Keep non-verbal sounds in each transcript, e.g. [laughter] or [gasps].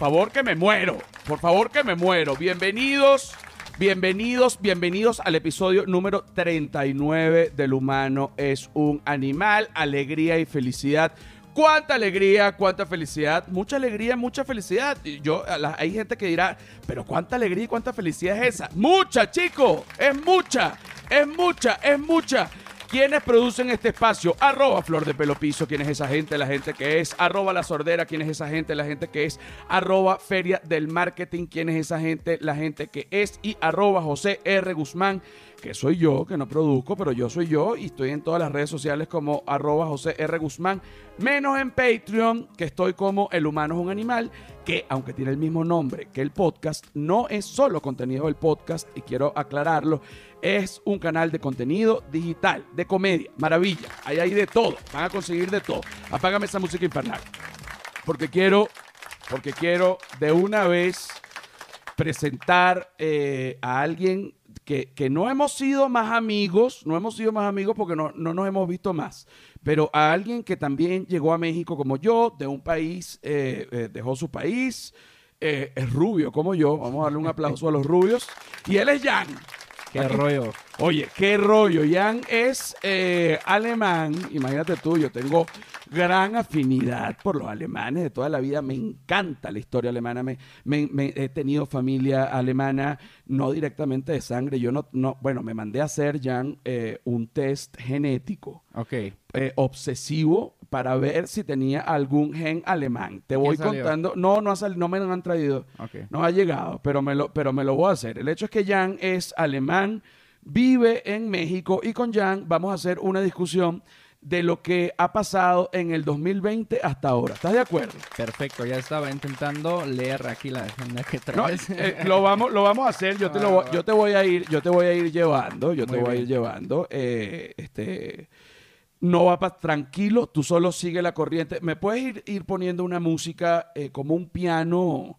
Favor, que me muero. Por favor que me muero. Bienvenidos, bienvenidos, bienvenidos al episodio número 39 del humano es un animal, alegría y felicidad. Cuánta alegría, cuánta felicidad, mucha alegría, mucha felicidad. Yo, la- hay gente que dirá, pero cuánta alegría y cuánta felicidad es esa. Mucha, chico, es mucha, es mucha, es mucha. ¿Quiénes producen este espacio? Arroba Flor de Pelo Piso, ¿quién es esa gente? La gente que es. Arroba La Sordera, ¿quién es esa gente? La gente que es. Arroba Feria del Marketing, ¿quién es esa gente? La gente que es. Y arroba José R. Guzmán, que soy yo, que no produzco, pero yo soy yo y estoy en todas las redes sociales como arroba José R. Guzmán, menos en Patreon, que estoy como El Humano es un Animal, que aunque tiene el mismo nombre que el podcast, no es solo contenido del podcast, y quiero aclararlo, es un canal de contenido digital, de comedia, maravilla, ahí hay de todo, van a conseguir de todo. Apágame esa música infernal, porque quiero, porque quiero de una vez presentar eh, a alguien que, no hemos sido más amigos, no hemos sido más amigos porque no, no nos hemos visto más, pero a alguien que también llegó a México como yo, de un país, eh, eh, dejó su país, eh, es rubio como yo, vamos a darle un aplauso a los rubios, y él es Jan. Qué rollo. Oye, qué rollo. Jan es eh, alemán. Imagínate tú, yo tengo gran afinidad por los alemanes de toda la vida. Me encanta la historia alemana. Me, me- me- he tenido familia alemana, no directamente de sangre. Yo no, no bueno, me mandé a hacer, Jan, eh, un test genético Ok. eh, obsesivo para ver si tenía algún gen alemán. Te voy salió? contando. No, no, ha no me lo han traído. No ha llegado, pero me, lo, pero me lo voy a hacer. El hecho es que Jan es alemán, vive en México y con Jan vamos a hacer una discusión de lo que ha pasado en el 2020 hasta ahora. ¿Estás de acuerdo? Perfecto. Ya estaba intentando leer aquí la agenda que No, traes. eh, lo, vamos, lo vamos a hacer. Yo te, lo, voy- yo te voy a ir, yo te voy a ir llevando. Yo te voy a ir llevando. eh, este, no va para tranquilo. Tú solo sigue la corriente. Me puedes ir, ir poniendo una música eh, como un piano,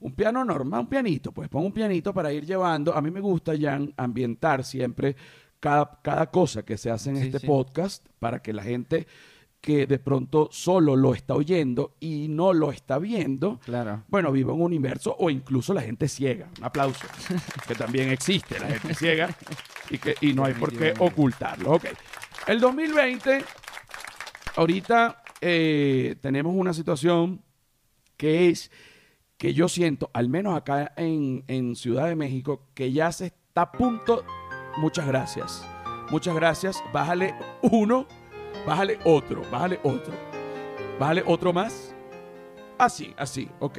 un piano normal, un pianito. Pues pon un pianito para ir llevando. A mí me gusta ya ambientar siempre cada, cada cosa que se hace en Sí, este sí. podcast para que la gente que de pronto solo lo está oyendo y no lo está viendo, Claro. bueno, vivo en un universo o incluso la gente ciega. Un aplauso. que también existe la gente ciega y, que, y no hay por qué ocultarlo. Ok. El 2020, ahorita eh, tenemos una situación que es que yo siento, al menos acá en, en Ciudad de México, que ya se está a punto. Muchas gracias. Muchas gracias. Bájale uno, bájale otro, bájale otro. Bájale otro más. Así, así, ok.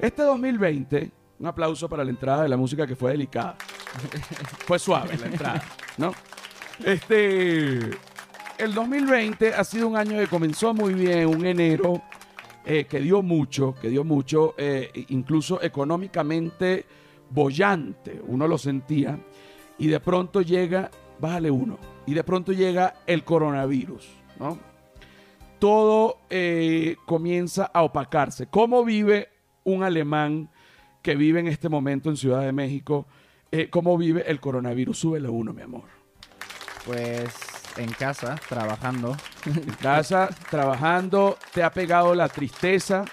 Este 2020, un aplauso para la entrada de la música que fue delicada. [laughs] fue suave la entrada, ¿no? Este, el 2020 ha sido un año que comenzó muy bien, un enero eh, que dio mucho, que dio mucho, eh, incluso económicamente bollante, uno lo sentía, y de pronto llega, bájale uno, y de pronto llega el coronavirus, ¿no? Todo eh, comienza a opacarse. ¿Cómo vive un alemán que vive en este momento en Ciudad de México? ¿Cómo vive el coronavirus? Súbele uno, mi amor. Pues en casa, trabajando. En casa, trabajando, te ha pegado la tristeza.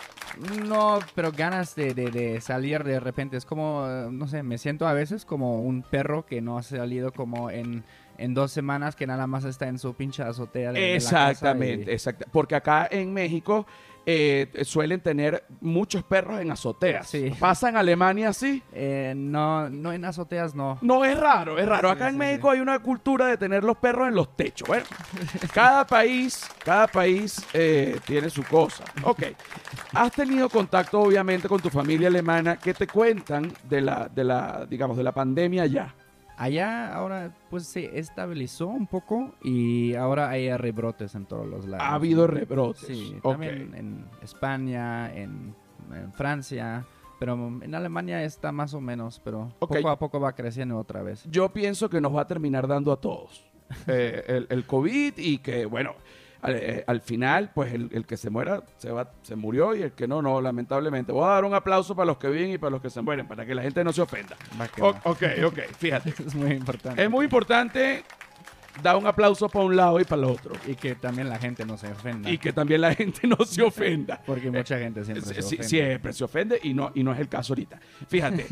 No, pero ganas de, de- de salir de repente. Es como, no sé, me siento a veces como un perro que no ha salido como en, en dos semanas, que nada más está en su pinche azotea. de- de la casa Exactamente, y- exacta- Porque acá en México eh, suelen tener muchos perros en azoteas. Sí. [laughs] ¿Pasa en Alemania así? Eh, no, no en azoteas, no. No, es raro, es raro. Sí, Acá en México hay una cultura de tener los perros en los techos. Bueno, [laughs] cada país, cada país eh, tiene su cosa. Ok. Has tenido contacto, obviamente, con tu familia alemana. ¿Qué te cuentan de la, de la, digamos, de la pandemia allá? Allá ahora pues se estabilizó un poco y ahora hay rebrotes en todos los lados. Ha habido rebrotes. Sí, Ok. también en España, en, en Francia, pero en Alemania está más o menos, pero Ok. poco a poco va creciendo otra vez. Yo pienso que nos va a terminar dando a todos eh, el, el COVID y que, bueno, al, eh, al final, pues el, el que se muera se, va, se murió y el que no, no, lamentablemente. Voy a dar un aplauso para los que viven y para los que se mueren, para que la gente no se ofenda. O- ok, ok, fíjate. [laughs] Es muy importante. Es muy importante da un aplauso para un lado y para el otro. Y que también la gente no se ofenda. Y que también la gente no se [laughs] ofenda. Porque mucha gente siempre se ofende. siempre se ofende y no, y no es el caso ahorita. Fíjate,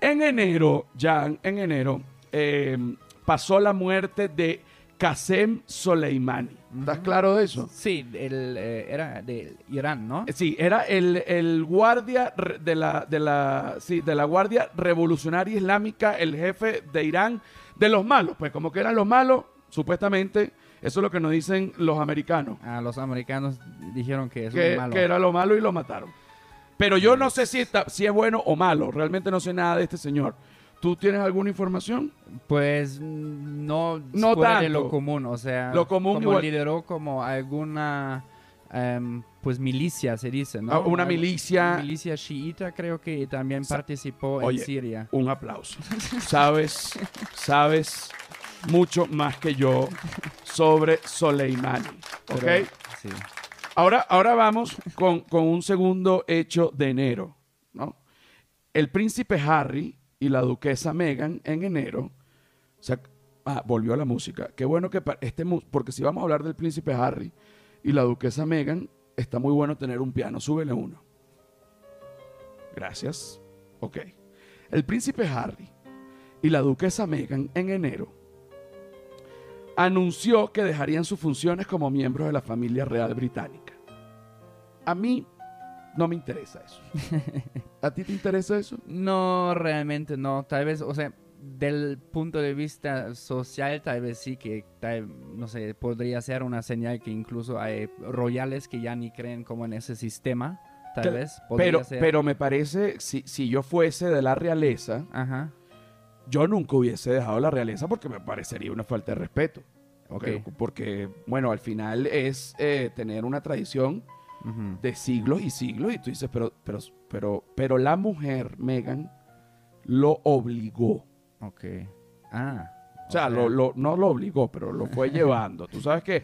en enero, Jan, en enero, eh, pasó la muerte de Qasem Soleimani. ¿Estás claro de eso? Sí, el, eh, era de Irán, ¿no? Sí, era el, el guardia de la, de, la, sí, de la Guardia Revolucionaria Islámica, el jefe de Irán, de los malos. Pues como que eran los malos, supuestamente, eso es lo que nos dicen los americanos. A los americanos dijeron que es que, muy malo. que era lo malo y lo mataron. Pero yo no sé si, está, si es bueno o malo. Realmente no sé nada de este señor. ¿Tú tienes alguna información? Pues mm, no, No fuera de tanto. lo común, o sea, Lo común como igual. lideró como alguna em, pues milicia se dice, ¿no? Ah, una milicia- milicia chiita creo que también Sa- participó Oye, en Siria. Un aplauso. Sabes, sabes mucho más que yo sobre Soleimani. ¿Ok? Pero, sí. Ahora, ahora vamos con, con un segundo hecho de enero. ¿no? El príncipe Harry y la duquesa Meghan en enero. O sea, ah, volvió a la música. Qué bueno que este porque si vamos a hablar del príncipe Harry y la duquesa Meghan, está muy bueno tener un piano. Súbele uno. Gracias. Ok. El príncipe Harry y la duquesa Meghan en enero anunció que dejarían sus funciones como miembros de la familia real británica. A mí no me interesa eso. [laughs] ¿A ti te interesa eso? No, realmente no. Tal vez, o sea, del punto de vista social, tal vez sí que, tal- no sé, podría ser una señal que incluso hay royales que ya ni creen como en ese sistema. Tal Que- vez. podría Pero, ser. pero me parece, si, si yo fuese de la realeza, Ajá. yo nunca hubiese dejado la realeza porque me parecería una falta de respeto. Ok. Porque, porque, bueno, al final es eh, tener una tradición De siglos y siglos y tú dices, pero, pero, pero, pero la mujer, Megan, lo obligó. Ok. Ah. O sea, lo, lo- no lo obligó, pero lo fue [laughs] llevando. Tú sabes que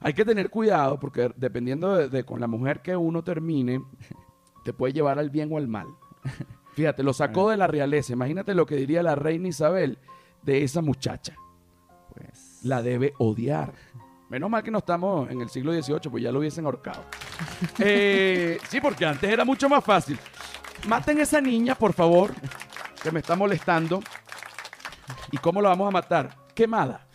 hay que tener cuidado porque dependiendo de, de con la mujer que uno termine, te puede llevar al bien o al mal. Fíjate, lo sacó [laughs] de la realeza. Imagínate lo que diría la reina Isabel de esa muchacha. Pues. La debe odiar. Menos mal que no estamos en el siglo XVIII, pues ya lo hubiesen ahorcado. [laughs] Eh, sí, porque antes era mucho más fácil. Maten a esa niña, por favor, que me está molestando. ¿Y cómo la vamos a matar? Quemada.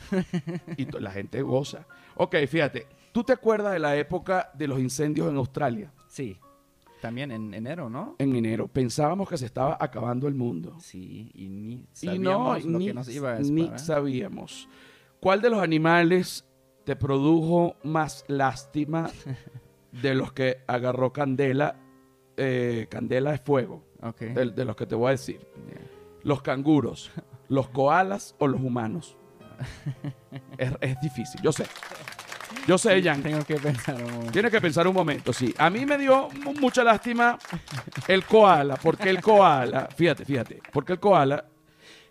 Y la gente goza. Ok, fíjate. ¿Tú te acuerdas de la época de los incendios en Australia? Sí. También en enero, ¿no? En enero. Pensábamos que se estaba acabando el mundo. Sí, y ni Y no, sabíamos lo ni, que nos iba a ni sabíamos. ¿Cuál de los animales te produjo más lástima de los que agarró Candela? eh, Candela de fuego, de, de los que te voy a decir. Yeah. ¿Los canguros, los koalas o los humanos? [laughs] Es, es difícil, yo sé. Yo sé, Jan. Tengo que pensar un momento. Tienes que pensar un momento, sí. A mí me dio mu- mucha lástima el koala, porque el koala, fíjate, fíjate, porque el koala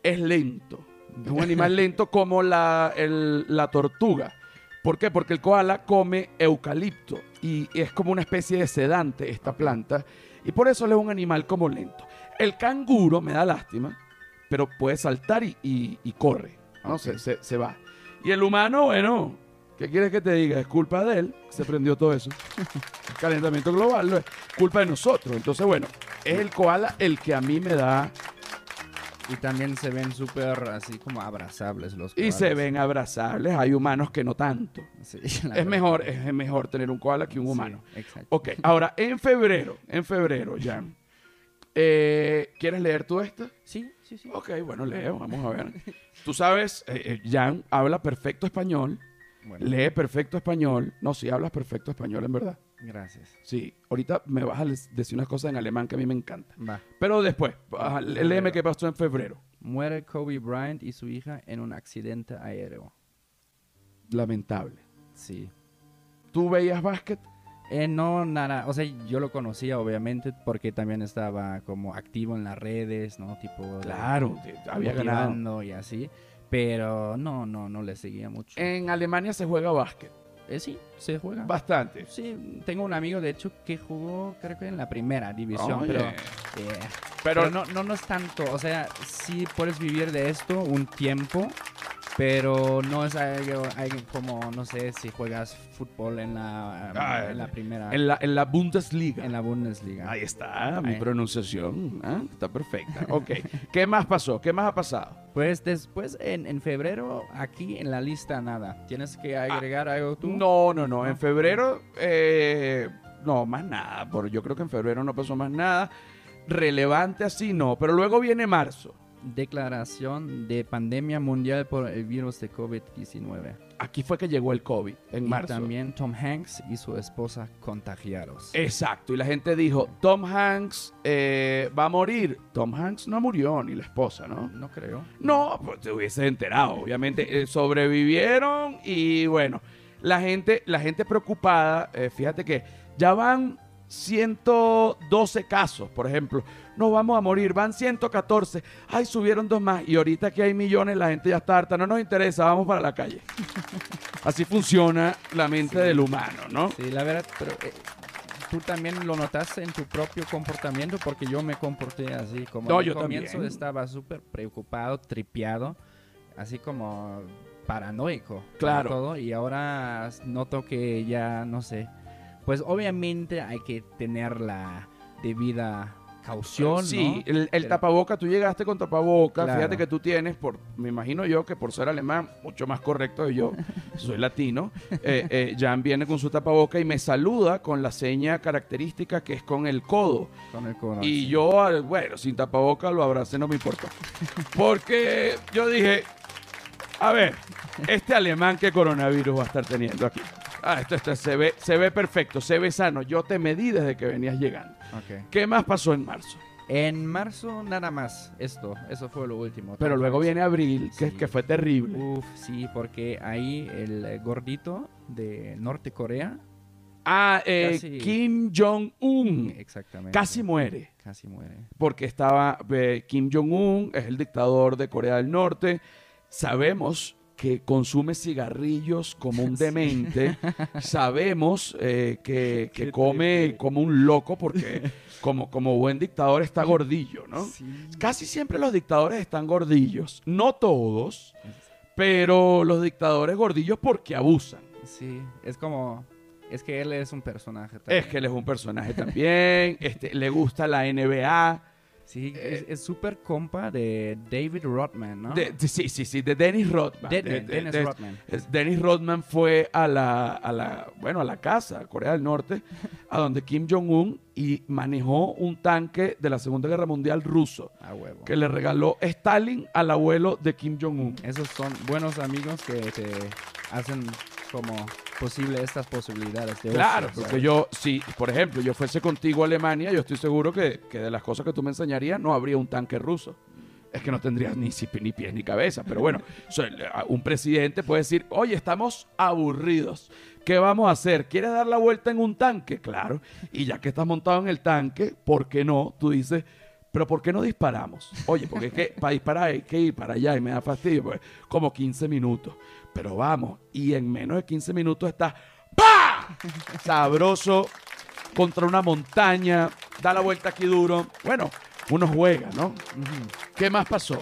es lento. Es un animal lento como la, el- la tortuga. ¿Por qué? Porque el koala come eucalipto y es como una especie de sedante esta planta y por eso él es un animal como lento. El canguro me da lástima, pero puede saltar y, y- y corre, ¿no? Se, se- se va. Y el humano, bueno, ¿qué quieres que te diga? Es culpa de él, se prendió todo eso. [laughs] El calentamiento global no es culpa de nosotros. Entonces, bueno, es el koala el que a mí me da Y también se ven súper así como abrazables los y se koalas. ven abrazables. Hay humanos que no tanto. Sí, [laughs] Es verdad. mejor, es mejor tener un koala que un Sí, humano. exacto. Ok, ahora en febrero, en febrero, Jan. eh, ¿Quieres leer tú esta? Sí, sí, sí. Ok, bueno, leo, vamos a ver. Tú sabes, eh, eh, Jan habla perfecto español, Bueno, lee perfecto español. No, sí hablas perfecto español, en verdad. Gracias. Sí, ahorita me vas a decir unas cosas en alemán que a mí me encantan. Va. Pero después, ajá, léeme qué pasó en febrero. Muere Kobe Bryant y su hija en un accidente aéreo. Lamentable. Sí. ¿Tú veías básquet? Eh, no, nada, o sea, yo lo conocía obviamente porque también estaba como activo en las redes, ¿no? Tipo, Claro, había ganado. y así, pero no, no, no le seguía mucho. En Alemania se juega básquet. Eh, sí, se juega. Bastante. Sí, tengo un amigo de hecho que jugó creo que en la primera división, pero, eh, Pero, pero no, no, no es tanto, o sea, sí puedes vivir de esto un tiempo, Pero no es algo, algo como, no sé, si juegas fútbol en la, Ah, en la primera, En la, en la Bundesliga. en la Bundesliga. Ahí está, mi Ahí. pronunciación. ¿ah? Está perfecta. Ok. ¿Qué más pasó? ¿Qué más ha pasado? Pues después, en, en febrero, aquí en la lista nada. ¿Tienes que agregar algo tú? Ah, No, no, no. En ¿No? febrero, eh, no, más nada. Por, yo creo que en febrero no pasó más nada. Relevante así, no. Pero luego viene marzo. Declaración de pandemia mundial por el virus de COVID-19. Aquí fue que llegó el COVID, en Y marzo. también Tom Hanks y su esposa contagiados. Exacto. Y la gente dijo, Tom Hanks eh, va a morir. Tom Hanks no murió, ni la esposa, ¿no? No creo. No, pues te hubieses enterado. Obviamente eh, sobrevivieron y bueno, la gente, la gente preocupada, eh, fíjate que ya van 112 casos, por ejemplo. Nos vamos a morir, van 114. Ay, subieron dos más. Y ahorita que hay millones, la gente ya está harta. No nos interesa, vamos para la calle. [laughs] Así funciona la mente del humano, ¿no? Sí, la verdad, pero eh, tú también lo notaste en tu propio comportamiento porque yo me comporté así. Como No, al yo comienzo también. estaba súper preocupado, tripeado, así como paranoico. para Claro. Todo, y ahora noto que ya, no sé. Pues obviamente hay que tener la debida caución, Sí, ¿no? el, el Pero- tapaboca, tú llegaste con tapaboca, Claro. fíjate que tú tienes, por, me imagino yo que por ser alemán, mucho más correcto que yo, [laughs] soy latino, eh, eh, Jan viene con su tapaboca y me saluda con la seña característica que es con el codo. Con el corazón. Y yo, bueno, sin tapaboca lo abracé, no me importa. Porque yo dije, a ver, este alemán qué coronavirus va a estar teniendo aquí. Ah, esto, esto se ve, se ve perfecto, se ve sano. Yo te medí desde que venías llegando. ¿Qué más pasó en marzo? En marzo nada más, esto, eso fue lo último. Pero luego viene abril, que, Sí. que fue terrible. Uf, sí, porque ahí el gordito de Norte Corea, Ah, eh, Casi- Kim Jong-un exactamente. casi muere. Casi muere. Porque estaba eh, Kim Jong-un, es el dictador de Corea del Norte. Sabemos que consume cigarrillos como un [laughs] demente. Sabemos eh, que, que come como un loco porque como, como buen dictador está gordillo, ¿no? Sí. Casi siempre los dictadores están gordillos. No todos, pero los dictadores gordillos porque abusan. Sí, es como, es que él es un personaje. También. Es que él es un personaje también, este, le gusta la NBA. Sí, es- es súper compa de David Rodman, ¿no? De- de- sí, sí, sí, de Dennis Rodman. De- De- de- de- Dennis de- Rodman. Dennis Rodman fue a la, a la, bueno, a la casa, Corea del Norte, a donde Kim Jong-un y manejó un tanque de la Segunda Guerra Mundial ruso A huevo. que le regaló Stalin al abuelo de Kim Jong-un. Esos son buenos amigos que te hacen como posible estas posibilidades de Claro, ocio, porque ¿sabes? yo, si, por ejemplo, yo fuese contigo a Alemania, yo estoy seguro que, que de las cosas que tú me enseñarías no habría un tanque ruso. Es que no tendrías ni, ni pies ni cabeza. Pero bueno, [laughs] un presidente puede decir, oye, estamos aburridos. ¿Qué vamos a hacer? ¿Quieres dar la vuelta en un tanque? Claro. Y ya que estás montado en el tanque, ¿por qué no? Tú dices, pero ¿por qué no disparamos? Oye, porque es que para disparar hay que ir para allá y me da fastidio, pues como 15 minutos. Pero vamos, y en menos de 15 minutos está ¡pa! Sabroso contra una montaña, da la vuelta aquí duro. Bueno, uno juega, ¿no? ¿Qué más pasó?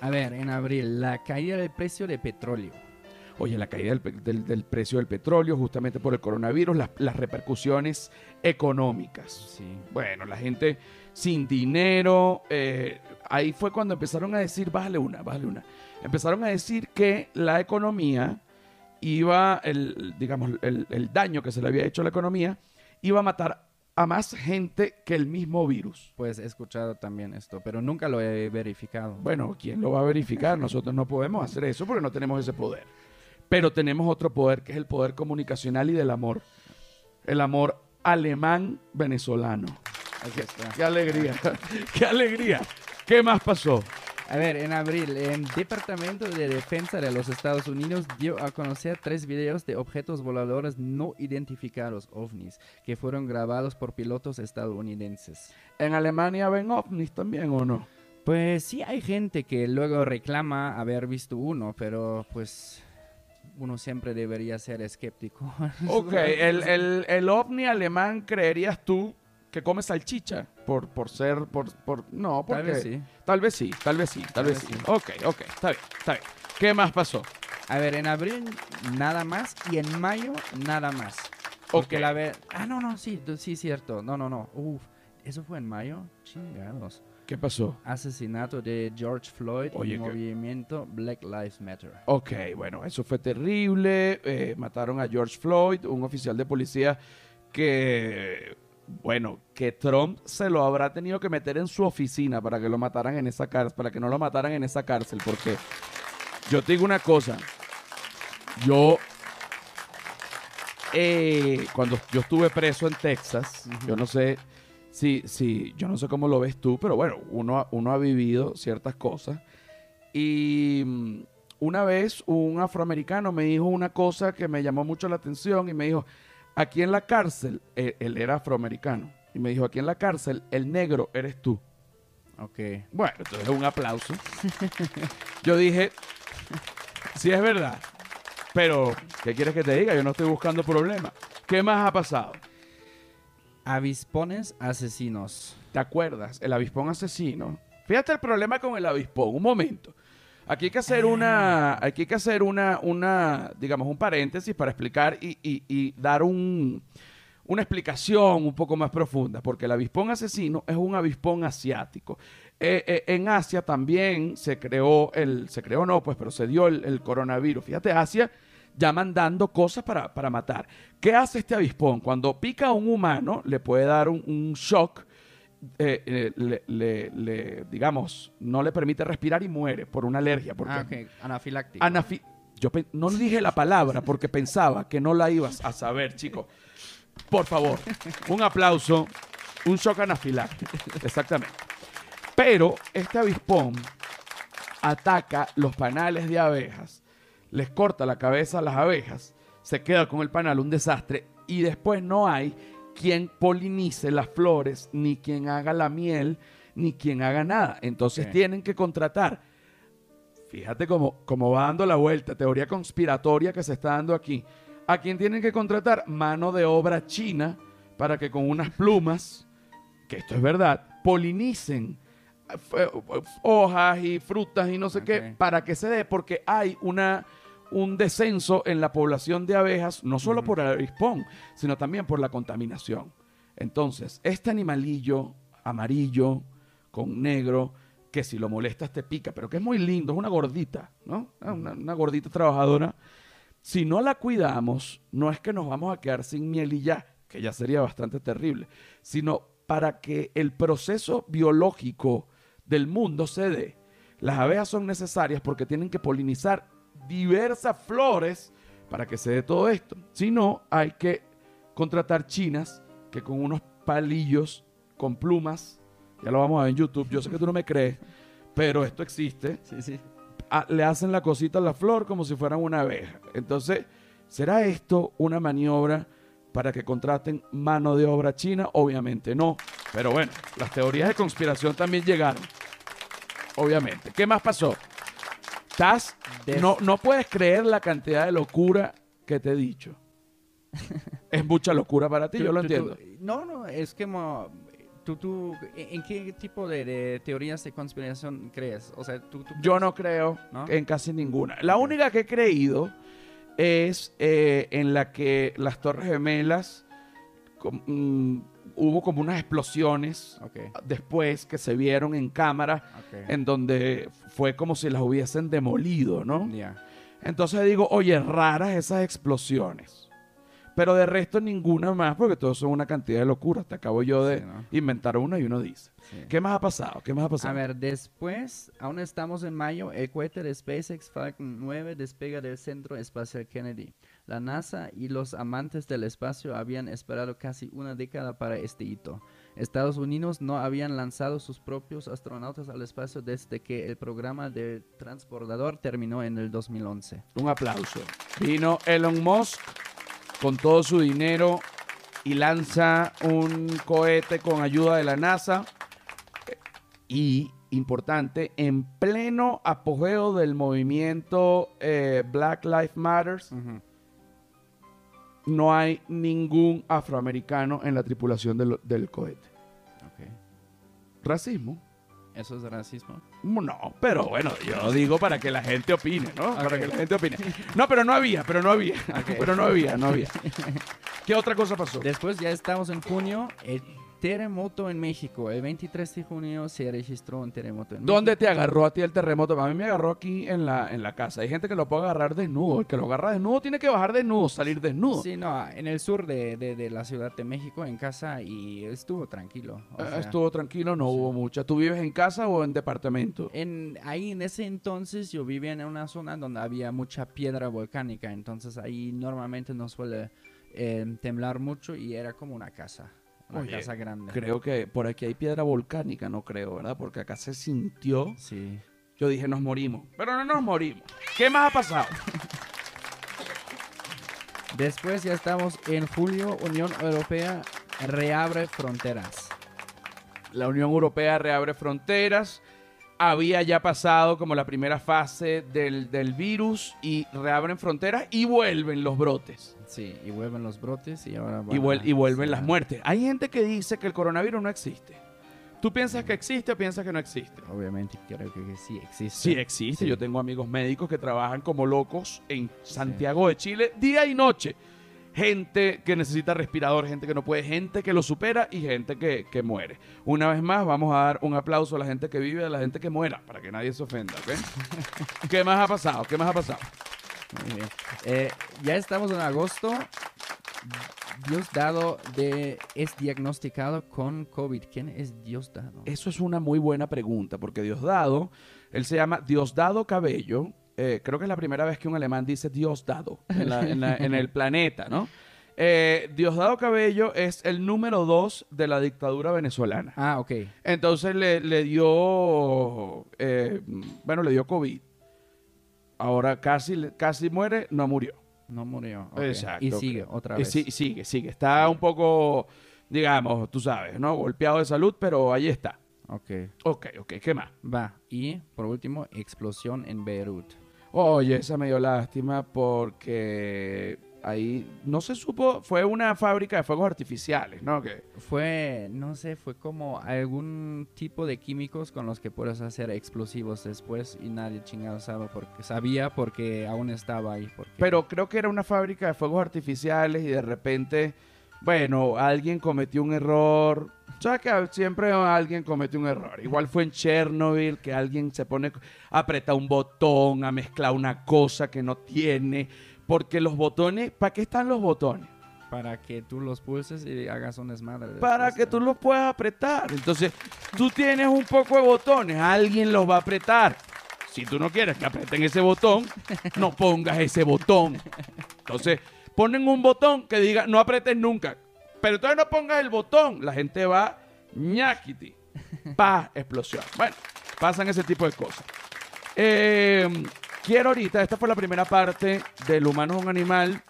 A ver, en abril, la caída del precio de petróleo. Oye, la caída del- del precio del petróleo justamente por el coronavirus, las, las repercusiones económicas. Sí. Bueno, la gente sin dinero, eh, ahí fue cuando empezaron a decir, bájale una, bájale una. Empezaron a decir que la economía iba, el, digamos, el, el daño que se le había hecho a la economía, iba a matar a más gente que el mismo virus. Pues he escuchado también esto, pero nunca lo he verificado. Bueno, ¿quién lo va a verificar? Nosotros no podemos hacer eso porque no tenemos ese poder. Pero tenemos otro poder que es el poder comunicacional y del amor. El amor alemán venezolano. Aquí está. ¡Qué alegría! [laughs] ¡Qué alegría! ¿Qué más pasó? A ver, en abril, el Departamento de Defensa de los Estados Unidos dio a conocer tres videos de objetos voladores no identificados, ovnis, que fueron grabados por pilotos estadounidenses. ¿En Alemania ven ovnis también o no? Pues sí hay gente que luego reclama haber visto uno, pero pues uno siempre debería ser escéptico. [laughs] Ok, el, el- el ovni alemán creerías tú que come salchicha por, por ser, por, por, no, porque... Tal vez sí. Tal vez sí, tal vez sí, tal, Tal vez vez sí. sí. Ok, ok, está bien, está bien. ¿Qué más pasó? A ver, en abril nada más y en mayo nada más. Porque Ok. la ve... Ah, no, no, sí, sí, cierto. No, no, no. Uf, ¿eso fue en mayo? Chingados. ¿Qué pasó? Asesinato de George Floyd Oye, y que- movimiento Black Lives Matter. Ok, bueno, eso fue terrible. eh, mataron a George Floyd, un oficial de policía que, bueno, que Trump se lo habrá tenido que meter en su oficina para que lo mataran en esa cárcel, para que no lo mataran en esa cárcel, porque yo te digo una cosa, yo, eh, cuando yo estuve preso en Texas, yo no sé si, si, yo no sé cómo lo ves tú, pero bueno, uno, ha- uno ha vivido ciertas cosas. Y mm, una vez un afroamericano me dijo una cosa que me llamó mucho la atención y me dijo, aquí en la cárcel, él, él era afroamericano, y me dijo, aquí en la cárcel, el negro eres tú. Ok. Bueno, entonces un aplauso. [laughs] Yo dije, sí es verdad, pero ¿qué quieres que te diga? Yo no estoy buscando problemas. ¿Qué más ha pasado? Avispones asesinos. ¿Te acuerdas? El avispón asesino. Fíjate el problema con el avispón. Un momento. Aquí hay que hacer una, aquí hay que hacer una, una, digamos, un paréntesis para explicar y, y- y dar un, una explicación un poco más profunda, porque el avispón asesino es un avispón asiático. Eh, eh, en Asia también se creó el, se creó no, pues, pero se dio el, el coronavirus. Fíjate, Asia ya mandando cosas para, para matar. ¿Qué hace este avispón? Cuando pica a un humano, le puede dar un, un shock, eh, eh, le, le- le, digamos, no le permite respirar y muere por una alergia. Porque Ah, ok. Anafiláctico. Anafi- yo no dije la palabra porque pensaba que no la ibas a saber, chico. Por favor, un aplauso, un shock anafiláctico. Exactamente. Pero este avispón ataca los panales de abejas, les corta la cabeza a las abejas, se queda con el panal un desastre y después no hay quien polinice las flores, ni quien haga la miel, ni quien haga nada. Entonces tienen que contratar Fíjate cómo, cómo va dando la vuelta, teoría conspiratoria que se está dando aquí. ¿A quién tienen que contratar? Mano de obra china para que con unas plumas, que esto es verdad, polinicen eh, eh, hojas y frutas y no sé qué, para que se dé, porque hay una, un descenso en la población de abejas, no solo por el avispón, sino también por la contaminación. Entonces, este animalillo amarillo con negro, que si lo molestas te pica, pero que es muy lindo, es una gordita, ¿no? Ah, Una, una gordita trabajadora. Si no la cuidamos, no es que nos vamos a quedar sin miel y ya, que ya sería bastante terrible, sino para que el proceso biológico del mundo se dé. Las abejas son necesarias porque tienen que polinizar diversas flores para que se dé todo esto. Si no, hay que contratar chinas que con unos palillos, con plumas, ya lo vamos a ver en YouTube, yo sé que tú no me crees, pero esto existe, Sí, sí. a- le hacen la cosita a la flor como si fueran una abeja. Entonces, ¿será esto una maniobra para que contraten mano de obra china? Obviamente no. Pero bueno, las teorías de conspiración también llegaron. Obviamente. ¿Qué más pasó? Estás, Des- no, no puedes creer la cantidad de locura que te he dicho. [laughs] es mucha locura para ti, Tú- yo lo tú- tú- entiendo. no, no, es como... Tú, tú, ¿En qué tipo de, de teorías de conspiración crees? O sea, tú... tú Yo no creo ¿No? en casi ninguna. La única que he creído es eh, en la que las Torres Gemelas mm, hubo como unas explosiones Ok, después que se vieron en cámara ok. en donde fue como si las hubiesen demolido, ¿no? Ya. Entonces digo, oye, raras esas explosiones. Pero de resto ninguna más, porque todo son una cantidad de locuras. Te acabo yo de Sí, ¿no? inventar una y uno dice. Sí. ¿Qué más ha pasado? ¿Qué más ha pasado? A ver, después, aún estamos en mayo, el cohete de SpaceX Falcon 9 despega del Centro Espacial Kennedy. La NASA y los amantes del espacio habían esperado casi una década para este hito. Estados Unidos no habían lanzado sus propios astronautas al espacio desde que el programa del transbordador terminó en el 2011. Un aplauso. Vino Elon Musk con todo su dinero y lanza un cohete con ayuda de la NASA. Y, importante, en pleno apogeo del movimiento eh, Black Lives Matters, no hay ningún afroamericano en la tripulación del, del cohete. Racismo. ¿Eso es racismo? No, pero bueno, yo digo para que la gente opine, ¿no? Para que la gente opine. No, pero no había, pero no había. Pero no había, no había. [laughs] ¿Qué otra cosa pasó? Después ya estamos en junio. El terremoto en México. El 23 de junio se registró un terremoto en ¿Dónde México. te agarró a ti el terremoto? A mí me agarró aquí en la, en la casa. Hay gente que lo puede agarrar desnudo. El que lo agarra desnudo tiene que bajar desnudo, salir desnudo. Sí, no, en el sur de, de- de la Ciudad de México, en casa, y estuvo tranquilo. o sea, Estuvo tranquilo, no hubo mucha. ¿Tú vives en casa o en departamento? En, ahí en ese entonces yo vivía en una zona donde había mucha piedra volcánica, entonces ahí normalmente no suele eh, temblar mucho y era como una casa, una Oye, casa grande. Creo que por aquí hay piedra volcánica, no creo, ¿verdad? Porque acá se sintió. Sí. Yo dije, nos morimos. Pero no nos morimos. ¿Qué más ha pasado? [laughs] Después ya estamos en julio, Unión Europea reabre fronteras. La Unión Europea reabre fronteras. Había ya pasado como la primera fase del, del virus y reabren fronteras y vuelven los brotes. Sí, y vuelven los brotes y ahora Y, vuel- y vuelven las muertes. Hay gente que dice que el coronavirus no existe. ¿Tú piensas que existe o piensas que no existe? Obviamente creo que, sí existe. Sí existe. Sí. Yo tengo amigos médicos que trabajan como locos en Santiago de Chile día y noche. Gente que necesita respirador, gente que no puede, gente que lo supera y gente que, que muere. Una vez más, vamos a dar un aplauso a la gente que vive y a la gente que muera, para que nadie se ofenda, ¿ok? [laughs] ¿Qué más ha pasado? ¿Qué más ha pasado? Muy bien. Eh, ya estamos en agosto. Diosdado de, es diagnosticado con COVID. ¿Quién es Diosdado? Eso es una muy buena pregunta, porque Diosdado, él se llama Diosdado Cabello. Eh, creo que es la primera vez que un alemán dice Diosdado en, la- en la- en el [laughs] planeta, ¿no? Eh, Diosdado Cabello es el número dos de la dictadura venezolana. Ah, ok. Entonces le, le dio, eh, bueno, le dio COVID. Ahora casi, casi muere, no murió. No murió. Exacto. Y sigue otra Y vez. sí- sigue, sigue. Está un poco, digamos, tú sabes, ¿no? Golpeado de salud, pero ahí está. Ok. Ok, ok, ¿qué más? Va. Y por último, explosión en Beirut. Oye, esa me dio lástima porque ahí no se supo, fue una fábrica de fuegos artificiales, ¿no? Que, Fue, no sé, fue como algún tipo de químicos con los que puedes hacer explosivos después y nadie chingado sabe porque, sabía porque aún estaba ahí. Porque, pero creo que era una fábrica de fuegos artificiales y de repente, bueno, alguien cometió un error. ¿Sabes que siempre alguien comete un error? Igual fue en Chernobyl que alguien se pone, aprieta un botón, a mezclar una cosa que no tiene. Porque los botones, ¿para qué están los botones? Para que tú los pulses y hagas un desmadre. para que tú los puedas apretar. Entonces, tú tienes un poco de botones, alguien los va a apretar. Si tú no quieres que aprieten ese botón, no pongas ese botón. Entonces, ponen un botón que diga no apretes nunca. Pero entonces no pongas el botón. La gente va ñaquiti. Pa, explosión. Bueno, pasan ese tipo de cosas. Eh, quiero ahorita, esta fue la primera parte del humano es un animal.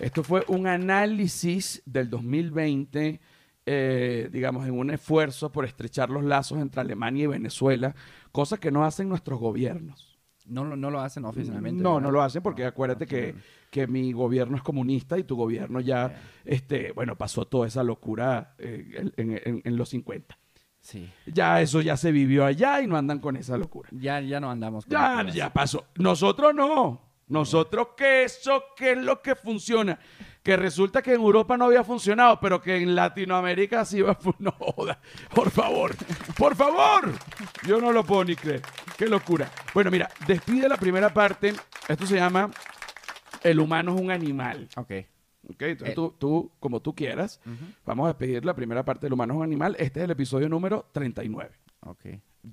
Esto fue un análisis del 2020, eh, digamos, en un esfuerzo por estrechar los lazos entre Alemania y Venezuela, cosa que no hacen nuestros gobiernos. No, lo- no lo hacen oficialmente. No, ¿verdad? no lo hacen porque No, acuérdate no que, que mi gobierno es comunista y tu gobierno ya, este, bueno, pasó toda esa locura eh, en, en- en los 50. Sí. Ya eso ya se vivió allá y no andan con esa locura. Ya, ya no andamos con Ya, locuras. ya pasó. Nosotros no. Nosotros que eso, ¿qué es lo que funciona? Que resulta que en Europa no había funcionado, pero que en Latinoamérica sí va a fu- [laughs] No joda. Por favor. Por favor. Yo no lo puedo ni creer. Qué locura. Bueno, mira, despide la primera parte. Esto se llama El humano es un animal. Ok. ¿Ok? Entonces Eh. tú, tú, como tú quieras, vamos a despedir la primera parte del humano es un animal. Este es el episodio número 39. Ok.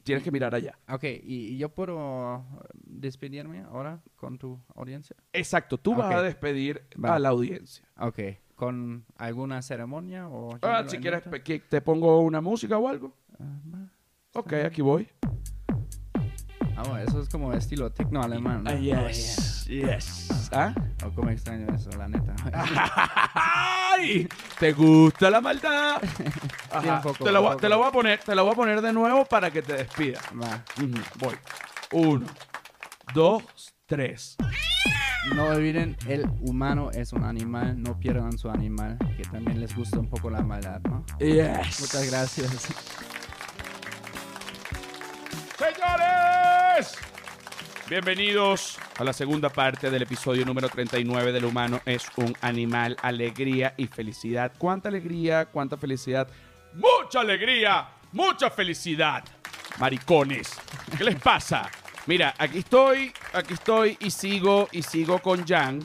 Tienes que mirar allá. Ok, ¿y, y yo puedo uh, despedirme ahora con tu audiencia? Exacto, tú vas a despedir Va. a la audiencia. Ok, ¿con alguna ceremonia o...? Ah, si quieres que te pongo una música o algo. Va. Ok, aquí voy. Ah, bueno, eso es como estilo tecno alemán. ¿no? Ah, yes, yes. ¿Ah? O como extraño eso, la neta. [laughs] ¡Ay! ¿Te gusta la maldad? [laughs] Poco, te, la voy, poco. te la voy a poner, te la voy a poner de nuevo para que te despidas. Va. Ujú, Voy. Uno, dos, tres. No olviden, el humano es un animal, no pierdan su animal, que también les gusta un poco la maldad, ¿no? Yes. Muchas gracias. Señores, bienvenidos a la segunda parte del episodio número 39 del humano es un animal, alegría y felicidad. ¿Cuánta alegría? ¿Cuánta felicidad? Mucha alegría, mucha felicidad. Maricones, ¿qué les pasa? Mira, aquí estoy, aquí estoy y sigo y sigo con Jan.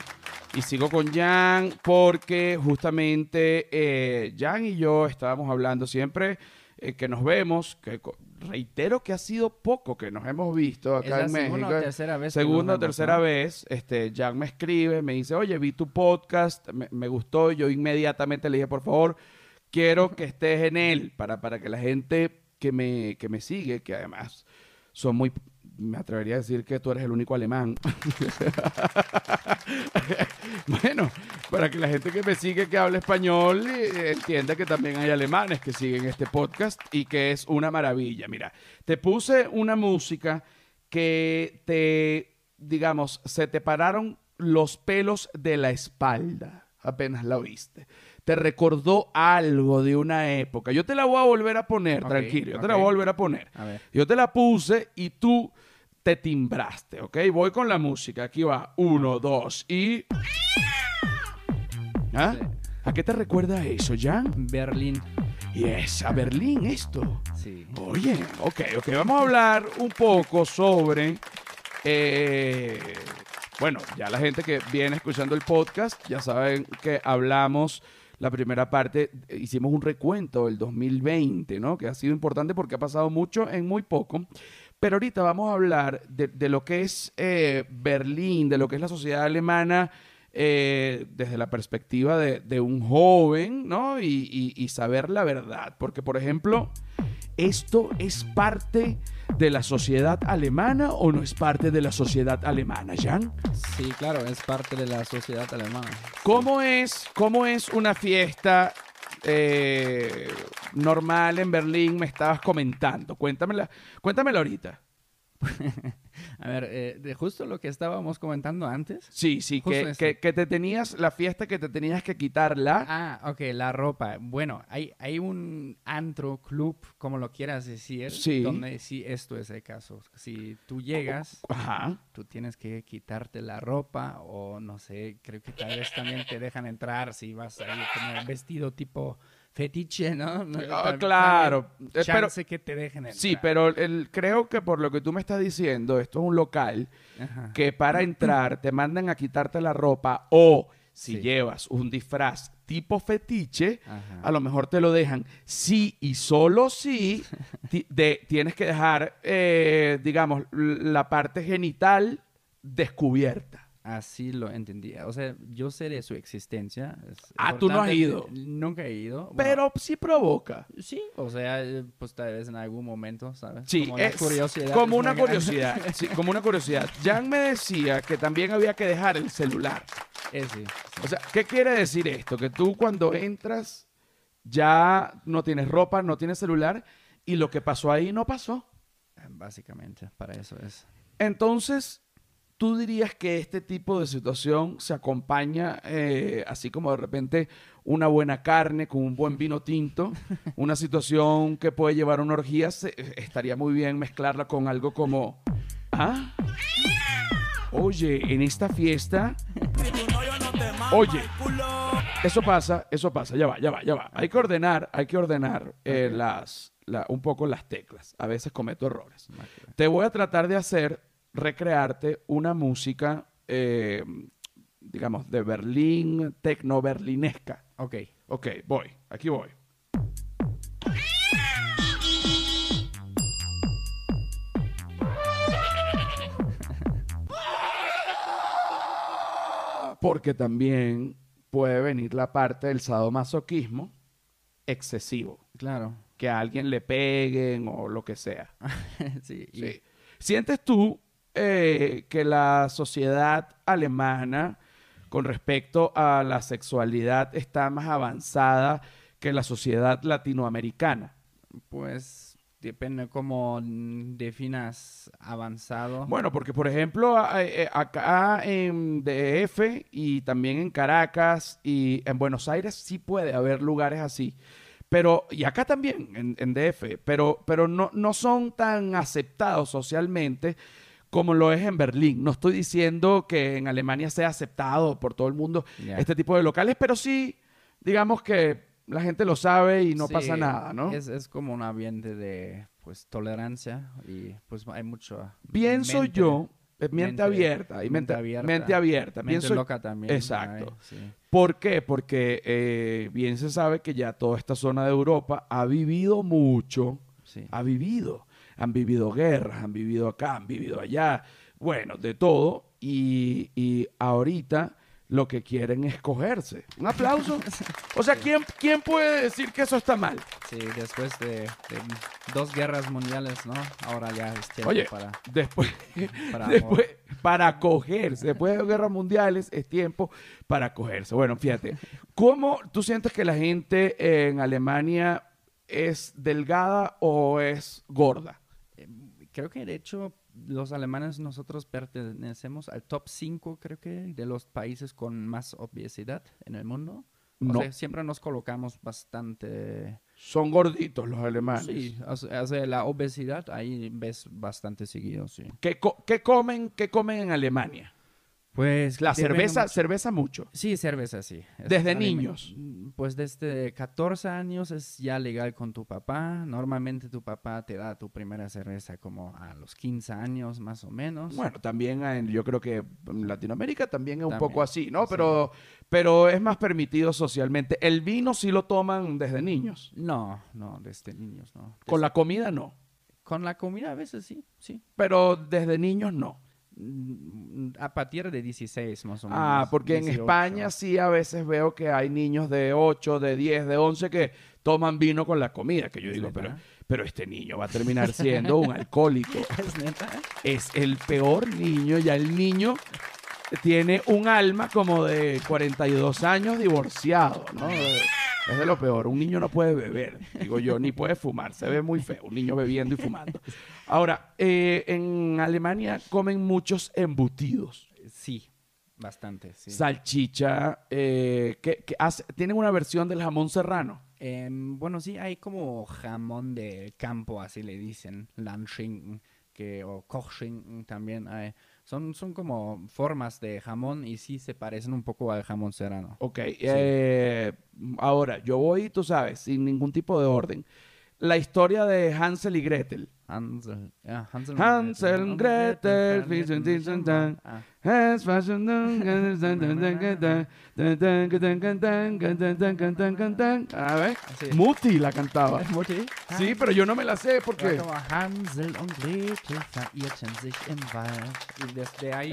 Y sigo con Jan porque justamente eh, Jan y yo estábamos hablando siempre eh, que nos vemos, que reitero que ha sido poco que nos hemos visto acá en México. segunda o tercera vez Segunda o tercera ¿no? vez, este, Jan me escribe, me dice, oye, vi tu podcast, me, me gustó, yo inmediatamente le dije, por favor, quiero que estés en él, para, para que la gente que me, que me sigue, que además son muy, me atrevería a decir que tú eres el único alemán. [laughs] bueno, para que la gente que me sigue que habla español eh, entienda que también hay alemanes que siguen este podcast y que es una maravilla. Mira, te puse una música que te, digamos, se te pararon los pelos de la espalda apenas la oíste. Te recordó algo de una época. Yo te la voy a volver a poner, tranquilo. Yo te la voy a volver a poner. A ver. Yo te la puse y tú te timbraste, ¿ok? Voy con la música. Aquí va. Uno, dos y... ¿Ah? ¿A qué te recuerda eso, Jan? Berlín. Y es a Berlín esto. Sí. Oye, ok, ok. Vamos a hablar un poco sobre... eh, bueno, ya la gente que viene escuchando el podcast ya saben que hablamos la primera parte, hicimos un recuento del 2020, ¿no? Que ha sido importante porque ha pasado mucho en muy poco. Pero ahorita vamos a hablar de, de lo que es eh, Berlín, de lo que es la sociedad alemana eh, desde la perspectiva de, de un joven, ¿no? Y, y- y saber la verdad. Porque, por ejemplo, ¿esto es parte de la sociedad alemana o no es parte de la sociedad alemana, Jan? Sí, claro, es parte de la sociedad alemana. ¿Cómo es, cómo es una fiesta eh, normal en Berlín? Me estabas comentando. Cuéntamela, cuéntamela ahorita. [laughs] [laughs] A ver, eh, de justo lo que estábamos comentando antes. Sí, sí, Justo que, que, que te tenías, la fiesta que te tenías que quitarla. Ah, ok, la ropa. Bueno, hay, hay un antro, club, como lo quieras decir, Sí. donde sí esto es el caso. Si tú llegas, Ajá. tú tienes que quitarte la ropa o no sé, creo que tal vez también te dejan entrar si vas ahí como vestido tipo fetiche, ¿no? [laughs] No, Ah, claro. Eh, pero- que te dejen entrar. Sí, pero el, creo que por lo que tú me estás diciendo, esto es un local Ajá. que para [clears throat] entrar te mandan a quitarte la ropa o si Sí. llevas un disfraz tipo fetiche, Ajá. a lo mejor te lo dejan. Sí y solo si [laughs] ti- de- tienes que dejar, eh, digamos, la parte genital descubierta. Así lo entendía. O sea, yo sé de su existencia. Ah, tú no has ido. Nunca he ido. Bueno, Pero sí provoca. sí, o sea, eh, pues tal vez en algún momento, ¿sabes? Sí, Como es curiosidad como una [laughs] curiosidad. Sí, como una curiosidad. Jan me decía que también había que dejar el celular. Eh, sí, sí. O sea, ¿qué quiere decir esto? Que tú cuando entras ya no tienes ropa, no tienes celular y lo que pasó ahí no pasó. Básicamente, para eso es. Entonces, ¿tú dirías que este tipo de situación se acompaña, eh, así como de repente una buena carne con un buen vino tinto, [laughs] una situación que puede llevar a una orgía, se- estaría muy bien mezclarla con algo como, ¿ah? Oye, en esta fiesta, oye, eso pasa, eso pasa, ya va, ya va, ya va. Hay que ordenar, hay que ordenar eh, las, la- un poco las teclas. A veces cometo errores. Te voy a tratar de hacer, recrearte una música, eh, digamos, de Berlín, tecno-berlinesca. Ok. Ok, voy, aquí voy. Porque también puede venir la parte del sadomasoquismo excesivo. Claro. Que a alguien le peguen o lo que sea. [laughs] sí. Sí. ¿Sientes tú eh, que la sociedad alemana con respecto a la sexualidad está más avanzada que la sociedad latinoamericana? Pues depende cómo definas avanzado. Bueno, porque por ejemplo, eh, acá en DF y también en Caracas y en Buenos Aires sí puede haber lugares así. pero, y acá también, en, en DF, pero, pero no, no son tan aceptados socialmente como lo es en Berlín. No estoy diciendo que en Alemania sea aceptado por todo el mundo este tipo de locales, pero sí, digamos que la gente lo sabe y no Sí, pasa nada, ¿no? Es, es como un ambiente de pues tolerancia y pues hay mucho Pienso mente- yo, eh, mente, mente- abierta, y mente, abierta. mente abierta. mente Pienso, loca también. Exacto. sí. ¿Por qué? Porque eh, bien se sabe que ya toda esta zona de Europa ha vivido mucho, Sí. ha vivido, han vivido guerras, han vivido acá, han vivido allá, bueno, de todo, y, y ahorita lo que quieren es cogerse. Un aplauso. O sea, ¿quién, ¿quién puede decir que eso está mal? Sí, después de, de dos guerras mundiales, ¿no? Ahora ya es tiempo Oye, para, Después, [laughs] para después para cogerse, después de guerras mundiales, es tiempo para cogerse. Bueno, fíjate, [laughs] ¿cómo tú sientes que la gente en Alemania es delgada o es gorda? Creo que de hecho los alemanes nosotros pertenecemos al top 5, creo que, de los países con más obesidad en el mundo. O No. sea, siempre nos colocamos bastante... Son gorditos los alemanes. Sí, o sea, la obesidad ahí ves bastante seguido, sí. ¿Qué, co- qué comen, ¿Qué comen en Alemania? Pues La cerveza, mucho- cerveza mucho. Sí, cerveza, sí. Es ¿Desde niños? Pues desde 14 años es ya legal con tu papá. Normalmente tu papá te da tu primera cerveza como a los 15 años más o menos. Bueno, también en- yo creo que en Latinoamérica también es un poco así, ¿no? sí. Pero, pero es más permitido socialmente. El vino sí lo toman desde niños. No, no, desde niños no. Con la comida no. con la comida a veces sí, sí. Pero desde niños no. A partir de 16 más o menos. Ah, porque en 18. España sí a veces veo que hay niños de 8, de 10, de 11 que toman vino con la comida. Que yo ¿Es digo, pero, pero este niño va a terminar siendo un alcohólico. [laughs] ¿Es neta? Es el peor niño. Ya el niño tiene un alma como de 42 años divorciado, ¿no? Es de lo peor. Un niño no puede beber, digo yo, ni puede fumar. Se ve muy feo, un niño bebiendo y fumando. Ahora, eh, en Alemania comen muchos embutidos. Sí, bastante, sí. Salchicha, eh, que, que hace- tienen una versión del jamón serrano. Em, bueno, sí, hay como jamón de campo, así le dicen, Landschinken, que, o Kochschinken también hay. Son, son como formas de jamón y sí se parecen un poco al jamón serrano. Ok, eh, ahora, yo voy, tú sabes, sin ningún tipo de orden. La historia de Hansel y Gretel. Hansel, ja, Hansel, Hansel und Gretel? Ah. A ver, Sí. Muti la cantaba. Mutti? Sí, pero yo no me la sé porque... Hansel und Gretel verirrten sich im Wald. Y desde ahí...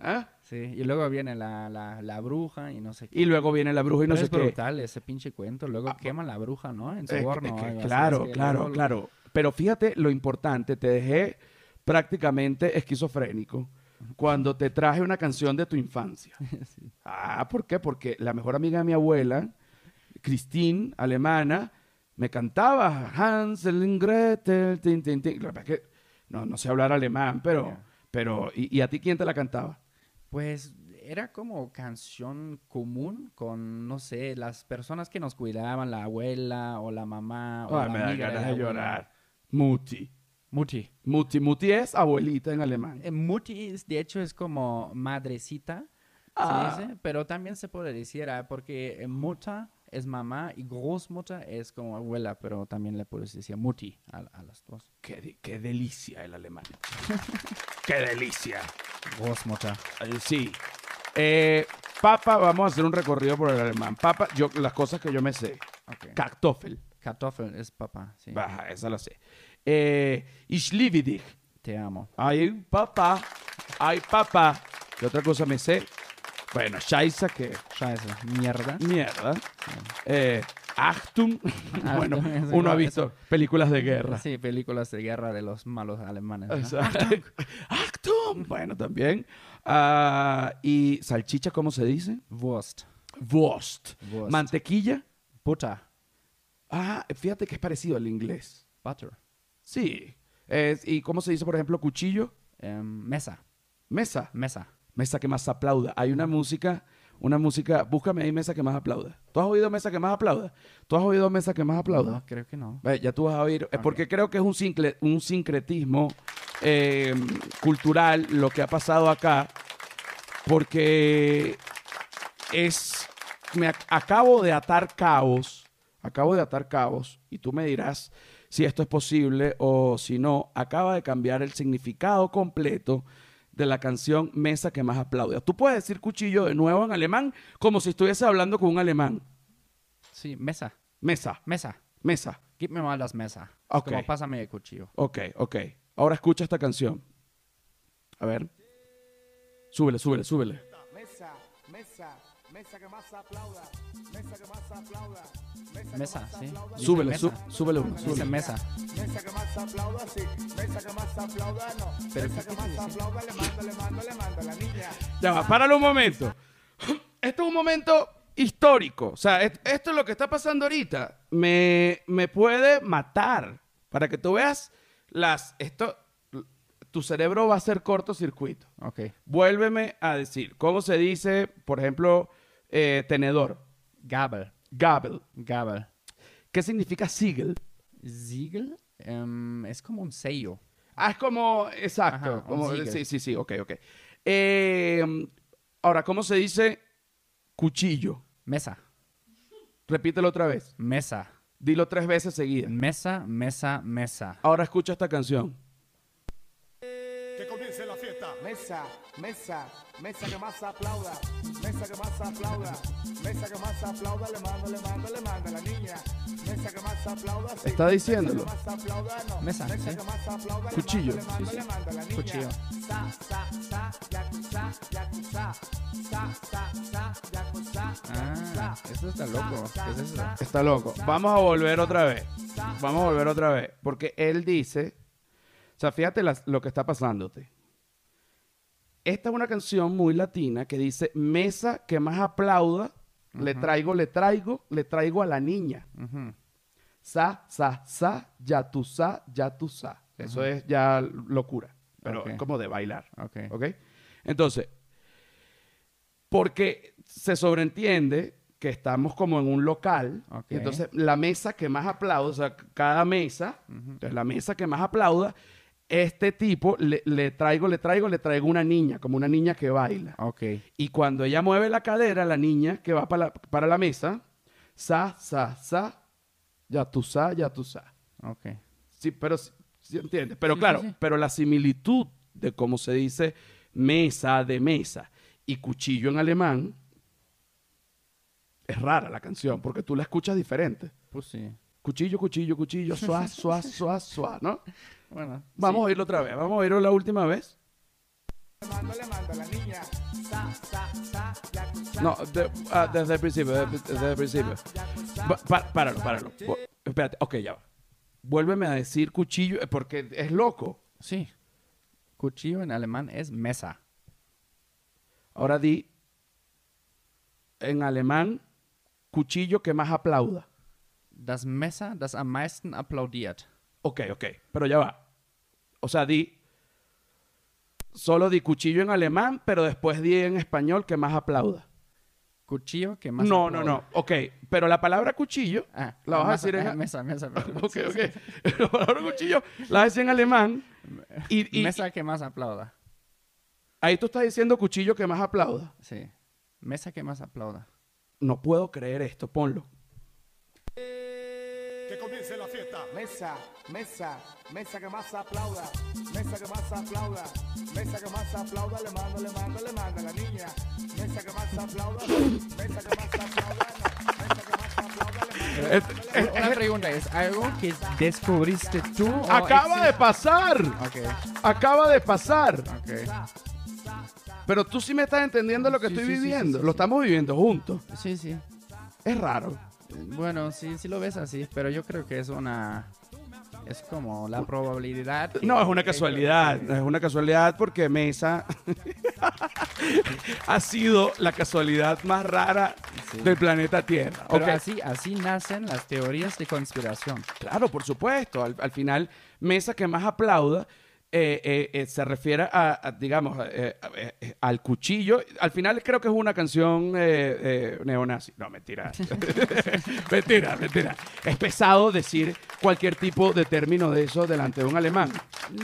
Ah, Sí. y luego viene la, la, la bruja y no sé qué. Y luego viene la bruja y no Pero sé es qué. brutal ese pinche cuento. Luego Ah, queman la bruja, ¿no? En su Es que- horno. es o que algo así. claro, Es claro, luego- claro. Pero fíjate lo importante, te dejé prácticamente esquizofrénico cuando te traje una canción de tu infancia. [laughs] Sí. Ah, ¿por qué? Porque la mejor amiga de mi abuela, Christine, alemana, me cantaba Hansel und Gretel, tin, tin, tin. Es no, no sé hablar alemán, pero, Ya. pero ¿y, y a ti quién te la cantaba? Pues era como canción común con, no sé, las personas que nos cuidaban, la abuela o la mamá o Ay, la me da ganas de llorar. Mutti. Mutti. Mutti. Mutti es abuelita en alemán. Eh, Mutti, es- de hecho, es como madrecita, Ah. se dice, pero también se puede decir, ah, porque eh, Mutter es mamá y Großmutter es como abuela, pero también le puedes decir Mutti a, a las dos. Qué, de- qué delicia el alemán. [laughs] qué delicia. Großmutter. Eh, Sí. Eh, papa, vamos a hacer un recorrido por el alemán. Papa, yo, las cosas que yo me sé. Okay. Kartoffel. Kartoffel es papá, sí. Baja, esa la sé. Eh, ich liebe dich. Te amo. Ay, papá. Ay, papá. ¿Qué otra cosa me sé? Bueno, Scheiße, que Scheiße. Mierda. mierda. Eh, Achtung. [laughs] bueno, Achtung, [laughs] es uno ha visto películas de guerra. Sí, películas de guerra de los malos alemanes. ¿no? Exacto. [laughs] Achtung. Bueno, también. Ah, y salchicha, ¿cómo se dice? Wurst. Wurst. Wurst. Mantequilla. Butter. Ah, fíjate que es parecido al inglés. Butter. Sí. Es- ¿Y cómo se dice, por ejemplo, cuchillo? Em, Messer. Mesa. Messer. Mesa que más aplauda. Hay una música, una música, búscame ahí mesa que más aplauda. ¿Tú has oído mesa que más aplauda? ¿Tú has oído mesa que más aplauda? No, creo que no. Ve, ya tú vas a oír, eh, porque creo que es un, sincle- un sincretismo eh, cultural lo que ha pasado acá, porque es, me ac- acabo de atar cabos, acabo de atar cabos, y tú me dirás si esto es posible o si no, acaba de cambiar el significado completo de la canción Mesa que más aplaude. Tú puedes decir cuchillo de nuevo en alemán como si estuviese hablando con un alemán. Sí, mesa. Mesa, Mesa. mesa. Mal das Messer. Es Ok. Como pásame el cuchillo. Ok, ok. Ahora escucha esta canción. A ver. Súbele, súbele, súbele. Mesa, mesa, mesa que más aplauda, mesa que más aplauda, mesa, sí. Súbele, mesa. sú- súbele uno, Dice súbele. mesa. mesa que más aplauda, sí, mesa que más aplauda, no, Pero mesa ¿qué que más aplauda, le mando, le mando, le mando a la niña. Ya va, páralo un momento. Esto es un momento histórico. O sea, esto es lo que está pasando ahorita. Me, me puede matar. Para que tú veas las. Esto. Tu cerebro va a ser cortocircuito. Ok. Vuélveme a decir. ¿Cómo se dice, por ejemplo, eh, tenedor? Gabel. Gabel. Gabel. ¿Qué significa sigel? Siegel em, es como un sello. Ah, es como, exacto. Ajá, como- sí, sí, sí, ok, ok. Eh, ahora, ¿cómo se dice cuchillo? Mesa. Repítelo otra vez. Mesa. Dilo tres veces seguidas. Mesa, mesa, mesa. Ahora escucha esta canción. Que comience la fiesta. Mesa, mesa, mesa que más aplauda, mesa que más aplauda, mesa que más aplauda, le mando, le mando, le mando a la niña. Mesa que más aplauda, sí. Está diciéndolo. Mesa que más aplauda, no. Mesa, sí. que más aplauda, le Cuchillo. le Sí, le la niña. Cuchillo. Sa, sa, sa, yakuza, yakuza. Sa, sa, sa, yakuza, Ah, yakuza. eso está loco. ¿Qué es eso? Está loco. Vamos a volver otra vez. Vamos a volver otra vez. Porque él dice. O sea, fíjate las- lo que está pasándote. Esta es una canción muy latina que dice: Mesa que más aplauda, le traigo, le traigo, le traigo a la niña. Sa, sa, sa, ya tú sa, ya tú sa. Eso es ya locura. Pero es como de bailar. Ok. ¿Ok? Entonces, porque se sobreentiende que estamos como en un local, entonces la mesa que más aplauda, o sea, cada mesa, entonces la mesa que más aplauda, este tipo le, le traigo, le traigo, le traigo una niña, como una niña que baila. Ok. Y cuando ella mueve la cadera, la niña que va para la, para la mesa, sa, sa, sa, ya tú sa, ya tú sa. Ok. Sí, pero sí, sí entiendes. Pero Sí, claro, sí, sí. pero la similitud de cómo se dice mesa de mesa y cuchillo en alemán es rara la canción porque tú la escuchas diferente. Pues sí. Cuchillo, cuchillo, cuchillo, suá, [laughs] suá, suá, suá, ¿no? Bueno. Vamos sí. a oírlo otra vez. Vamos a oírlo la última vez. Le mando, le mando a la niña. Sa, sa, sa, yakuza. No, de- ah, desde el principio, desde, el principio. Pa- páralo, páralo. Espérate, ok, ya va. Vuélveme a decir cuchillo eh, porque es loco. Sí. Cuchillo en alemán es mesa. Ahora di en alemán cuchillo que más aplauda. Das Messer, das am meisten applaudiert. Ok, ok, pero ya va. O sea, di solo di cuchillo en alemán, pero después di en español que más aplauda. Cuchillo que más No, no, aplaude. no. Ok, pero la palabra cuchillo Ah, la vas a decir en ah, mesa, mesa. perdón. [laughs] Ok, ok. [laughs] La palabra cuchillo la vas a decir en alemán y, y- mesa que más aplauda. ahí tú estás diciendo cuchillo que más aplauda. Sí. Mesa que más aplauda. No puedo creer esto, ponlo. Comience la fiesta. Mesa, mesa, mesa que más aplauda, mesa que más aplauda, mesa que más aplauda, le mando, le mando, le mando a la niña. Mesa que más aplauda, mesa que más aplauda, mesa que más aplauda, le mando. Una pregunta, ¿es algo que descubriste tú? o acaba de existe? pasar. Ok, Acaba de pasar. ok. Pero tú sí me estás entendiendo lo que Sí, estoy sí, sí, viviendo. sí, sí, Lo sí. estamos viviendo juntos. Sí, sí. Es raro. Bueno, sí, sí lo ves así, pero yo creo que es una... Es como la probabilidad. que- No, es una casualidad. que- Es una casualidad porque Mesa [laughs] ha sido la casualidad más rara Sí. del planeta Tierra. Pero así, así nacen las teorías de conspiración. Claro, por supuesto. Al, al final, Mesa que más aplauda eh, eh, eh, se refiere a, a, digamos, eh, eh, eh, al cuchillo. Al final creo que es una canción eh, eh, neonazi. No, mentira. [laughs] mentira, mentira. Es pesado decir cualquier tipo de término de eso delante de un alemán.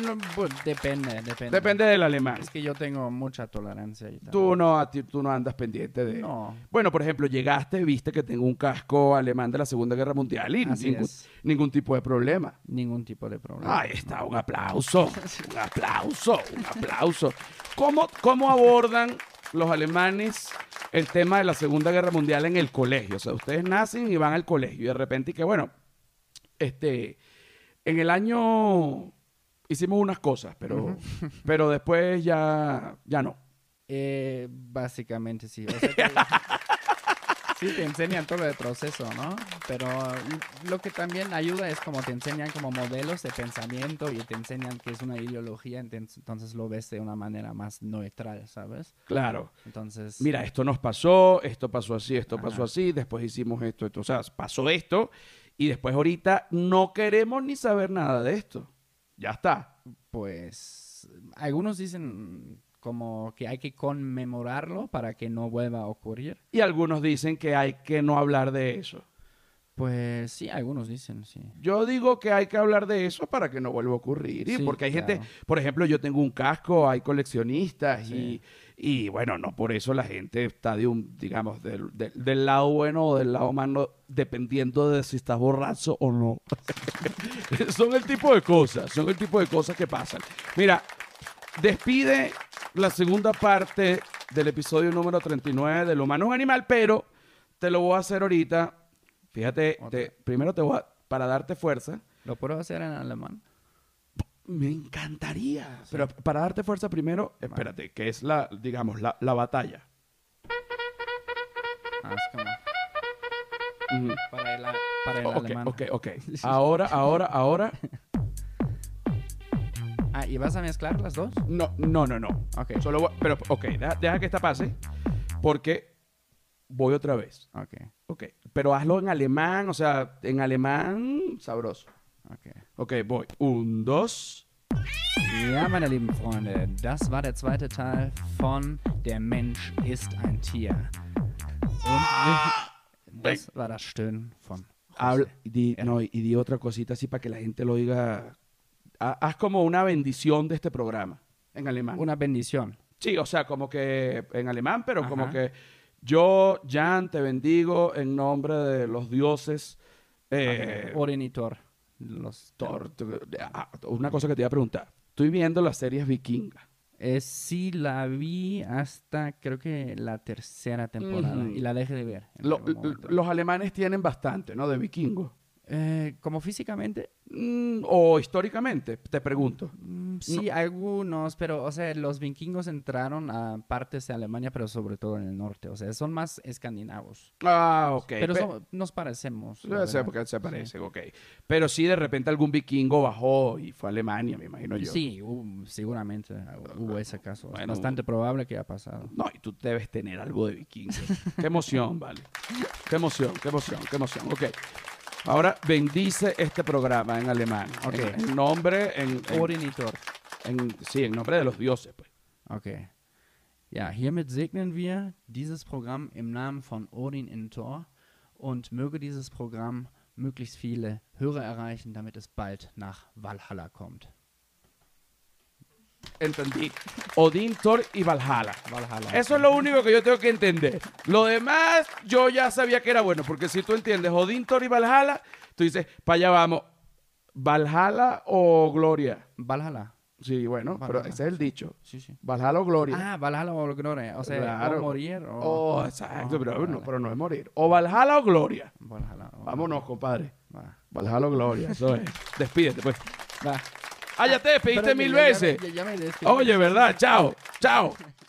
No, pues, depende, depende. Depende del alemán. Es que yo tengo mucha tolerancia. Y tal. Tú no, a ti- tú no andas pendiente de... No. Bueno, por ejemplo, llegaste, viste que tengo un casco alemán de la Segunda Guerra Mundial y Así ningún, es. Ningún tipo de problema. Ningún tipo de problema. Ahí está, un aplauso, un [laughs] aplauso, un aplauso. ¿Cómo, ¿Cómo abordan los alemanes el tema de la Segunda Guerra Mundial en el colegio? O sea, ustedes nacen y van al colegio y de repente y que, bueno, este, en el año hicimos unas cosas, pero, pero después ya, ya no. Eh, básicamente sí. O sea [laughs] que- sí, te enseñan todo el proceso, ¿no? Pero lo que también ayuda es como te enseñan como modelos de pensamiento y te enseñan que es una ideología, entonces lo ves de una manera más neutral, ¿sabes? Claro. Entonces, Mira, esto nos pasó, esto pasó así, esto pasó así, después hicimos esto, esto. O sea, pasó esto y después ahorita no queremos ni saber nada de esto. Ya está. pues algunos dicen como que hay que conmemorarlo para que no vuelva a ocurrir. Y algunos dicen que hay que no hablar de eso. Pues sí, algunos dicen, sí. Yo digo que hay que hablar de eso para que no vuelva a ocurrir. Sí, porque hay gente, claro. por ejemplo, yo tengo un casco, hay coleccionistas Sí. y, y, bueno, no por eso la gente está de un, digamos, del, del- del lado bueno o del lado malo, dependiendo de si estás borracho o no. [laughs] son el tipo de cosas, son el tipo de cosas que pasan. Mira, despide la segunda parte del episodio número 39 del humano es un animal, pero te lo voy a hacer ahorita. Fíjate, te- primero te voy a, para darte fuerza. ¿Lo puedo hacer en alemán? Me encantaría. Pero para darte fuerza primero, espérate, que es la, digamos, la, la batalla. Ah, es como Ujú. para el, a- para el Ok, alemán. ok, ok. [laughs] Ahora, ahora, ahora. ¿Y vas a mezclar las dos? No, no, no, no. Ok. Solo voy- pero, ok, deja, deja que esta pase. Porque voy otra vez. Ok, Ok. Pero hazlo en alemán, o sea, en alemán sabroso. ok. Ok, voy. Un, dos. Ja, meine lieben Freunde, das war der zweite Teil von Der Mensch ist ein Tier. Und [gasps] das war das Stöhnen von Habla, José. y di, no, y di otra cosita así para que la gente lo oiga. Ha- Haz como una bendición de este programa en alemán. Una bendición. Sí, o sea, como que en alemán, pero como que yo, Jan, te bendigo en nombre de los dioses. Eh, Orinitor. Los Thor. Ah, Una cosa que te iba a preguntar. Estoy viendo las series vikingas. Eh, sí, la vi hasta creo que la tercera temporada y la dejé de ver. Lo- los alemanes tienen bastante, ¿no? De vikingos. Eh, como físicamente, Mm, o históricamente, te pregunto. mm, sí, algunos, pero, o sea, los vikingos entraron a partes de Alemania, pero sobre todo en el norte, o sea, son más escandinavos. Ah, ok. pero son- nos parecemos. Debe ser verdad. porque se Sí. parecen, ok. Pero sí, de repente algún vikingo bajó y fue a Alemania, me imagino yo. Sí, seguramente hubo ese caso. Es bastante probable que haya pasado. No, y tú debes tener algo de vikingo. qué emoción, vale. Qué emoción, qué emoción, qué emoción. Ok. Ahora bendice este programa en alemán. Ok. En, en nombre, en, Orinitor. en- sí, en nombre de los dioses, pues. Okay. Ja, hiermit segnen wir dieses Programm im Namen von Odin in Thor und möge dieses Programm möglichst viele Hörer erreichen, damit es bald nach Valhalla kommt. Entendí. Odín, Thor y Valhalla. Valhalla. Eso es lo único que yo tengo que entender. Lo demás, yo ya sabía que era bueno, porque si tú entiendes Odín, Thor y Valhalla, tú dices, para allá vamos. ¿Valhalla o Gloria? Valhalla. Sí, bueno, pero ese es el dicho. Sí, sí. ¿Valhalla o Gloria? Ah, Valhalla o Gloria. O sea, Claro. o morir o... Oh, exacto, Oh, pero, no, pero no es morir. O Valhalla o Gloria. Valhalla. Vámonos, compadre. Va. Valhalla o Gloria, eso es. [laughs] Despídete, pues. Va. Ah, ya te despediste mil veces. Oye, ¿verdad? Chao, chao. [laughs]